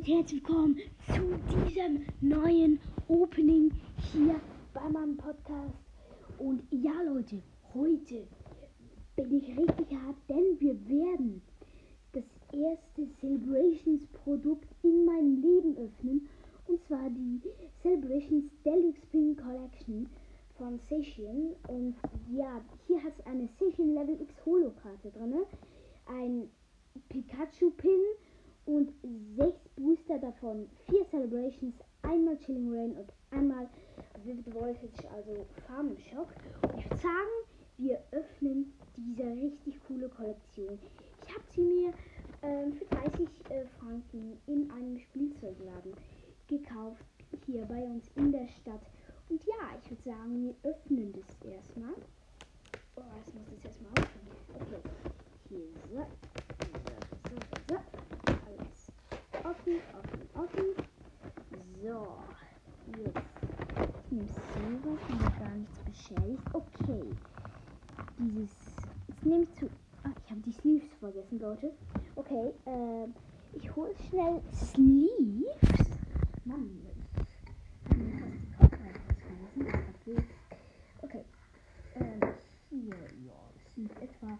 Leute, herzlich willkommen zu diesem neuen Opening hier bei meinem Podcast. Und ja, Leute, heute bin ich richtig hart, denn wir werden das erste Celebrations Produkt in meinem Leben öffnen. Und zwar die Celebrations Deluxe Pin Collection von Session. Und ja, hier hat es eine Session Level X Holo Karte drin. Ein Pikachu Pin und sechs Booster davon. Vier Celebrations, einmal Chilling Rain und einmal Vivid Voltage, also Farm Shock. Und ich würde sagen, wir öffnen diese richtig coole Kollektion. Ich habe sie mir ähm, für 30 äh, Franken in einem Spielzeugladen gekauft, hier bei uns in der Stadt. Und ja, ich würde sagen, wir öffnen das erstmal. Oh, ich muss das erstmal aufhören. Okay, hier so. So, so, so offen, offen, offen. So, jetzt. Ich nehme Silber, ich bin gar nichts beschädigt. Okay. Dieses. Jetzt nehme ich zu. Ach, ich habe die Sleeves vergessen, Leute. Okay, ähm. Ich hole schnell Sleeves. Mann, Okay. Ähm, hier, ja, das sind etwa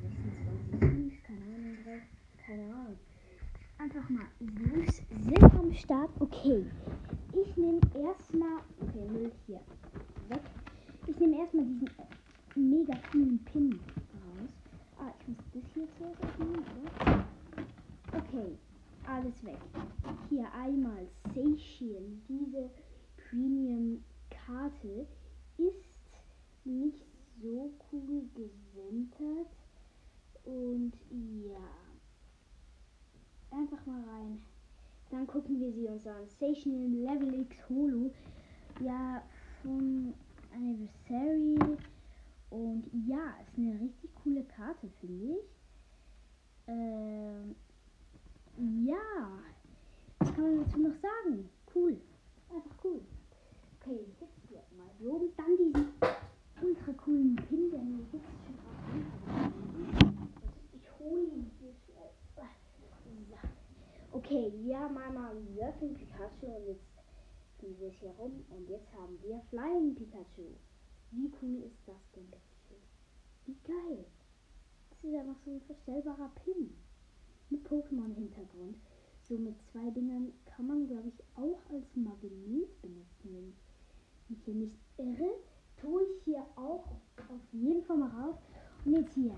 26 Sleeves, keine Ahnung, keine Ahnung einfach mal los. Sind am Start. Okay. Ich nehme erstmal. Okay, hier. Ich nehme erstmal diesen mega coolen Pin raus. Ah, ich muss das hier zuerst nehmen, oder? Okay. Alles weg. Hier einmal Seychellen. Diese Premium-Karte ist nicht so cool gesentert. Und ja einfach mal rein. Dann gucken wir sie uns an. Station Level X Holo. Ja, von Anniversary. Und ja, ist eine richtig coole Karte, finde ich. Ähm, ja, was kann man dazu noch sagen? Cool. Einfach cool. Okay, jetzt hier mal so. Und dann diesen ultra coolen Pin, der mir jetzt schon auf Ich hole ihn Okay, wir haben einmal Surfing Pikachu und jetzt spielen wir es hier rum und jetzt haben wir Flying Pikachu. Wie cool ist das denn bitte Wie geil. Das ist einfach so ein verstellbarer Pin mit Pokémon-Hintergrund. So mit zwei Dingern kann man, glaube ich, auch als Magnet benutzen, wenn ich hier nicht irre. Tue ich hier auch auf jeden Fall mal raus. Und jetzt hier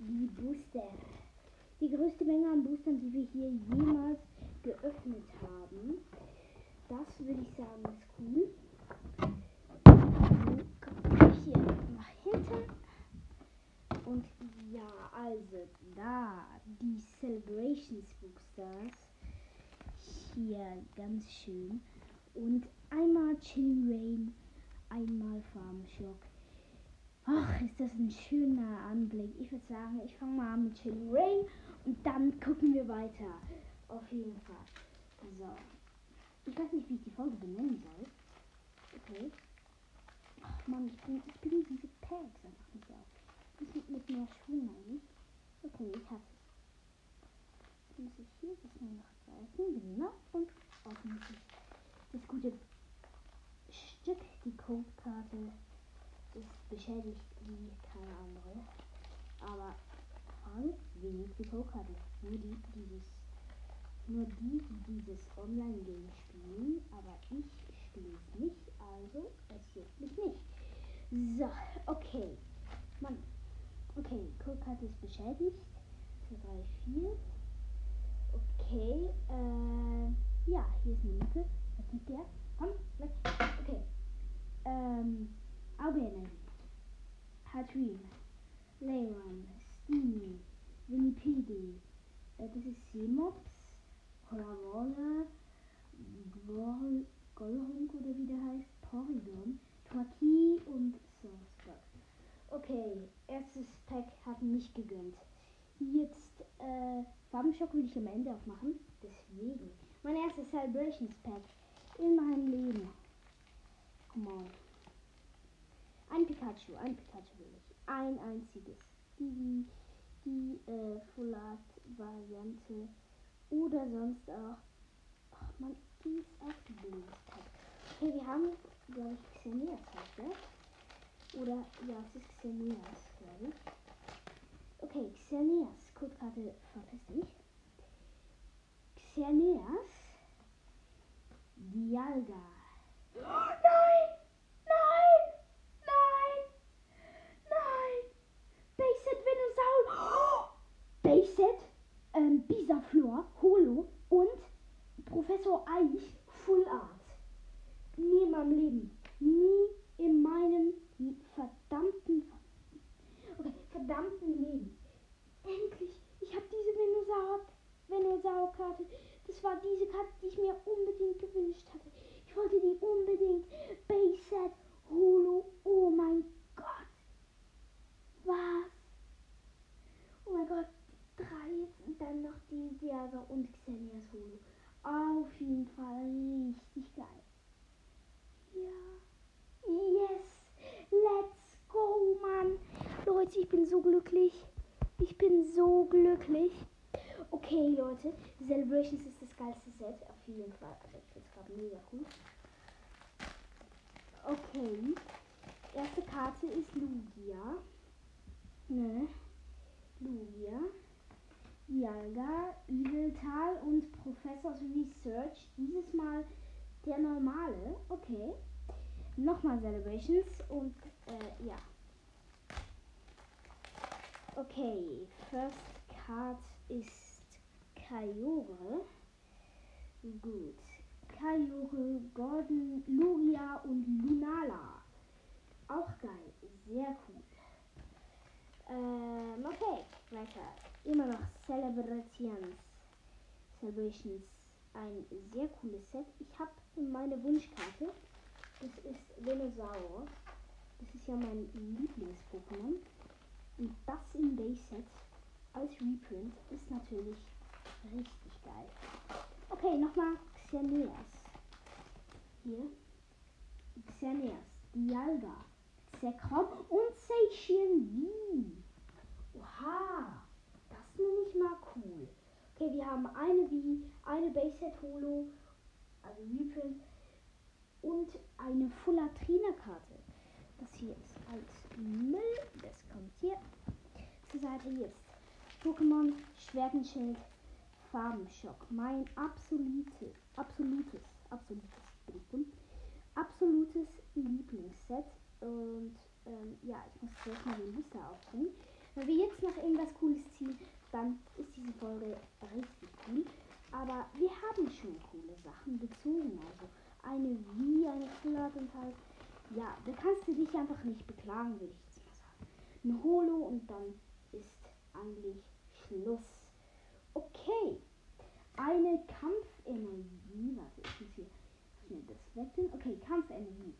die Booster die größte Menge an Boostern, die wir hier jemals geöffnet haben. Das würde ich sagen ist cool. So, hier nach hinten. Und ja, also da die Celebrations Boosters. Ganz schön. Und einmal Chilling Rain, einmal Farm Shock. Ach, ist das ein schöner Anblick. Ich würde sagen, ich fange mal an mit Chilling Rain und dann gucken wir weiter. Auf jeden Fall. So. Ich weiß nicht, wie ich die Folge benennen soll. Okay. Ach man, ich bin, ich bin diese Packs einfach nicht auf. Ich mit, mit mehr eigentlich. Okay, ich hab's. Muss ich hier das nur noch greifen. Genau. Und offen das gute Stück, die Codekarte, ist beschädigt wie keine andere. Aber Frage, wenig die Go-Karte. Nur die, dieses, nur die, die dieses Online-Game spielen, aber ich spiele es nicht, also es juckt mich nicht. So, okay. Mann. Okay, Go-Karte ist beschädigt. 2, 3, 4. Okay, äh, ja, hier ist eine Lücke. Was liegt der? Komm, weg. Okay. Ähm, Augenenergie. Hatrin. Leyron. Steamy, Winnipedi, äh, das ist Seemops, Colavola, Golhunk oder wie der heißt, Porygon, Twaki und Soulspark. Okay, erstes Pack hat mich gegönnt. Jetzt, äh, Farbenschock will ich am Ende auch machen. Deswegen. Mein erstes Celebrations Pack in meinem Leben. Come on. Ein Pikachu, ein Pikachu will ich. Ein einziges die, die äh, Full Art Variante oder sonst auch Ach man, die ist auch die Blindheit. Okay, wir haben, glaube ich, Xenias heißt der. Oder, ja, es ist Xenias, glaube ich. Okay, Xenias. Codekarte verpiss dich. Xenias. Dialga. Oh, nein! Nein! Nein! Nein! Bayset Venusaur! Oh! Bayset, ähm, Bisaflor, Holo und Professor Eich Full Art. Nie in meinem Leben. Nie in meinem verdammten, okay, verdammten Leben. Endlich, ich habe diese Venusaur, Venusaur-Karte. Das war diese Karte, die ich mir unbedingt gewünscht hatte. Ich wollte die unbedingt. Bayset, Holo, oh mein Gott. Was? Oh mein Gott, drei jetzt und dann noch Diaga und Xenias Holo. Auf jeden Fall richtig geil. Ja. Yes. Let's go, Mann. Leute, ich bin so glücklich. Ich bin so glücklich. Okay, Leute. Celebrations ist das geilste Set. Auf jeden Fall. Also ich finde es gerade mega cool. Okay. Erste Karte ist Lugia. Ne. Lugia. Dialga, Eviltal und Professors Research. Dieses Mal der normale. Okay. Nochmal Celebrations und äh, ja. Okay, first card ist Kyore. Gut. Kyore, Gordon, Lugia und Lunala. Auch geil. Sehr cool. Ähm, okay, weiter. Immer noch Celebrations. Celebrations. Ein sehr cooles Set. Ich habe meine Wunschkarte. Das ist Venusaur. Das ist ja mein Lieblings-Pokémon. Und das im Base-Set als Reprint ist natürlich richtig geil. Okay, nochmal Xerneas. Hier. Xerneas, Dialga, Zekrom und Seishin. Oha, das nenne ich mal cool. Okay, wir haben eine V, eine Base-Set Holo, also Reprint und eine Fullatrina-Karte. Das hier ist als Müll. Das kommt hier zur Seite. Ist Pokémon Schwertenschild Farbenschock. Mein absolute, absolutes, absolutes, absolutes Lieblingsset. Und ähm, ja, ich muss zuerst mal die Liste aufbringen. Wenn wir jetzt noch irgendwas Cooles ziehen, dann ist diese Folge richtig cool. Aber wir haben schon coole Sachen gezogen. Also eine wie eine Fullart und halt, ja, da kannst du dich einfach nicht beklagen, würde ich jetzt mal sagen. Ein Holo und dann ist eigentlich Schluss. Okay, eine Kampfenergie, warte, ich muss hier schnell das wechseln. Okay, Kampfenergie.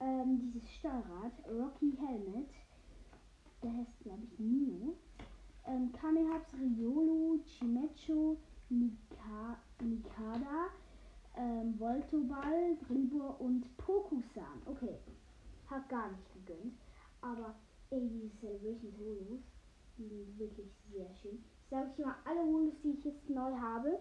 Ähm, dieses Steuerrad, Rocky Helmet, der heißt, glaube ich, Nino. Ähm, Kamehaps, Riolo, Chimecho, Nika, Nikada, ähm, Voltoball, Dribur und Pokusan. Okay, hat gar nicht gegönnt. Aber ey, diese Celebration Holos, die sind wirklich sehr schön. Ich sage euch mal alle Holos, die ich jetzt neu habe.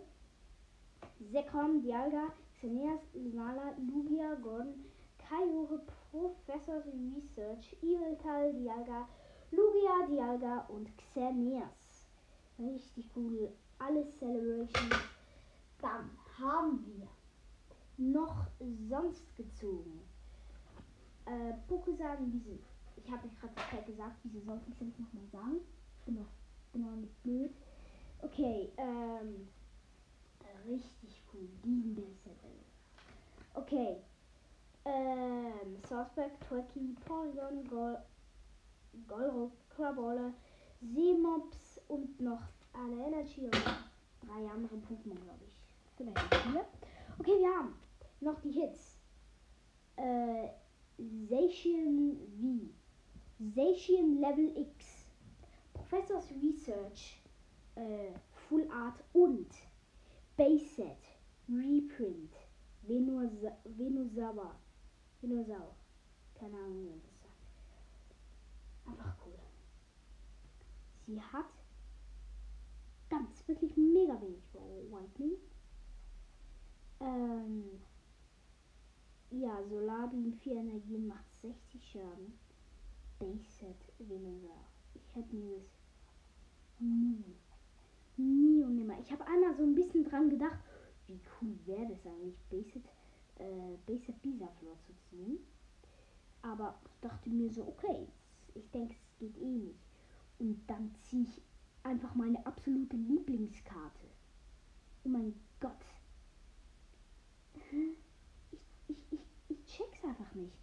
Sekrom, Dialga, Xeneas, Lunala, Lugia, Gordon, Kyore, Professors Research, Eviltal, Dialga, Lugia, Dialga und Xeneas. Richtig cool. Alle Celebrations. Dann haben wir noch sonst gezogen? Äh, Pokusan, diese, ich habe gerade gesagt, wieso sollte ich nicht nochmal sagen? Ich bin doch genau nicht blöd. Okay, ähm, richtig cool, diesen Bildzettel. Okay, ähm, Suspect, Tweki, Porygon, Gol, Golrok, Krabolle, Seemops und noch eine Energy und drei andere Pokémon, glaube ich. Vielleicht vier. Okay, wir haben noch die Hits. Äh, Zacian V. Zacian Level X. Professors Research. Äh, Full Art und Base Set. Reprint. Venusa Venusawa. Venusaur. Keine Ahnung, wie das. Einfach cool. Sie hat ganz, wirklich mega wenig Whitening Ja, Solarbeam 4 Energien macht 60 Schaden. Base Venusaur. Ich hätte mir nie, nie und nimmer. Ich habe einmal so ein bisschen dran gedacht, wie cool wäre das eigentlich, Set, äh, Base Set Bisaflor zu ziehen. Aber dachte mir so, okay, ich denke, es geht eh nicht. Und dann ziehe ich einfach meine absolute Lieblingskarte. Oh mein Gott. Ich, ich, ich, ich check's einfach nicht.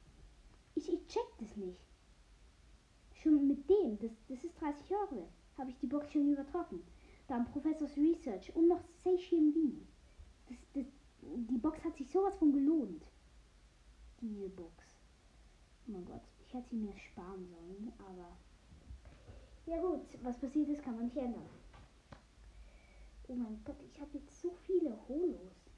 Ich, ich check das nicht. Schon mit dem, das, das ist 30 Euro, habe ich die Box schon übertroffen. Dann Professors Research und noch Seishin V. Das, das, die Box hat sich sowas von gelohnt. Diese Box. Oh mein Gott, ich hätte sie mir sparen sollen, aber ja gut, was passiert ist, kann man nicht ändern. Oh mein Gott, ich habe jetzt so viele Holos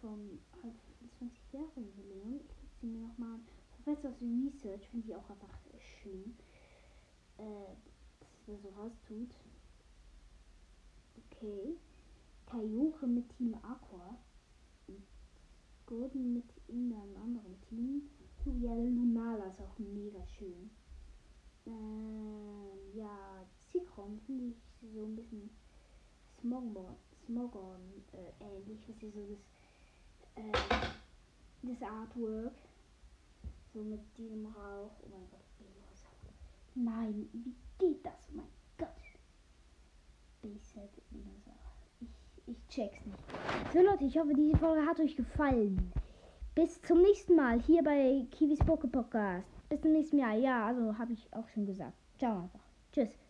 vom halt 25 Jahre Jubiläum. Ich gucke sie mir nochmal an. Professors Research finde ich auch einfach schön. Äh, dass so raustut. Okay. Kayore mit Team Aqua. Gordon mit in einem anderen Team. Ja, Lunala ist auch mega schön. Ähm, ja, Zikron finde ich so ein bisschen Smogon, Smogon äh, ähnlich, was ist so das, äh, das Artwork. So mit diesem Rauch. Oh mein Gott, Nein, wie geht das? Oh mein Gott. Base Ich, ich check's nicht. So Leute, ich hoffe, diese Folge hat euch gefallen. Bis zum nächsten Mal hier bei Kiwis Poke Podcast. Bis zum nächsten Mal. Ja, also habe ich auch schon gesagt. Ciao einfach. Tschüss.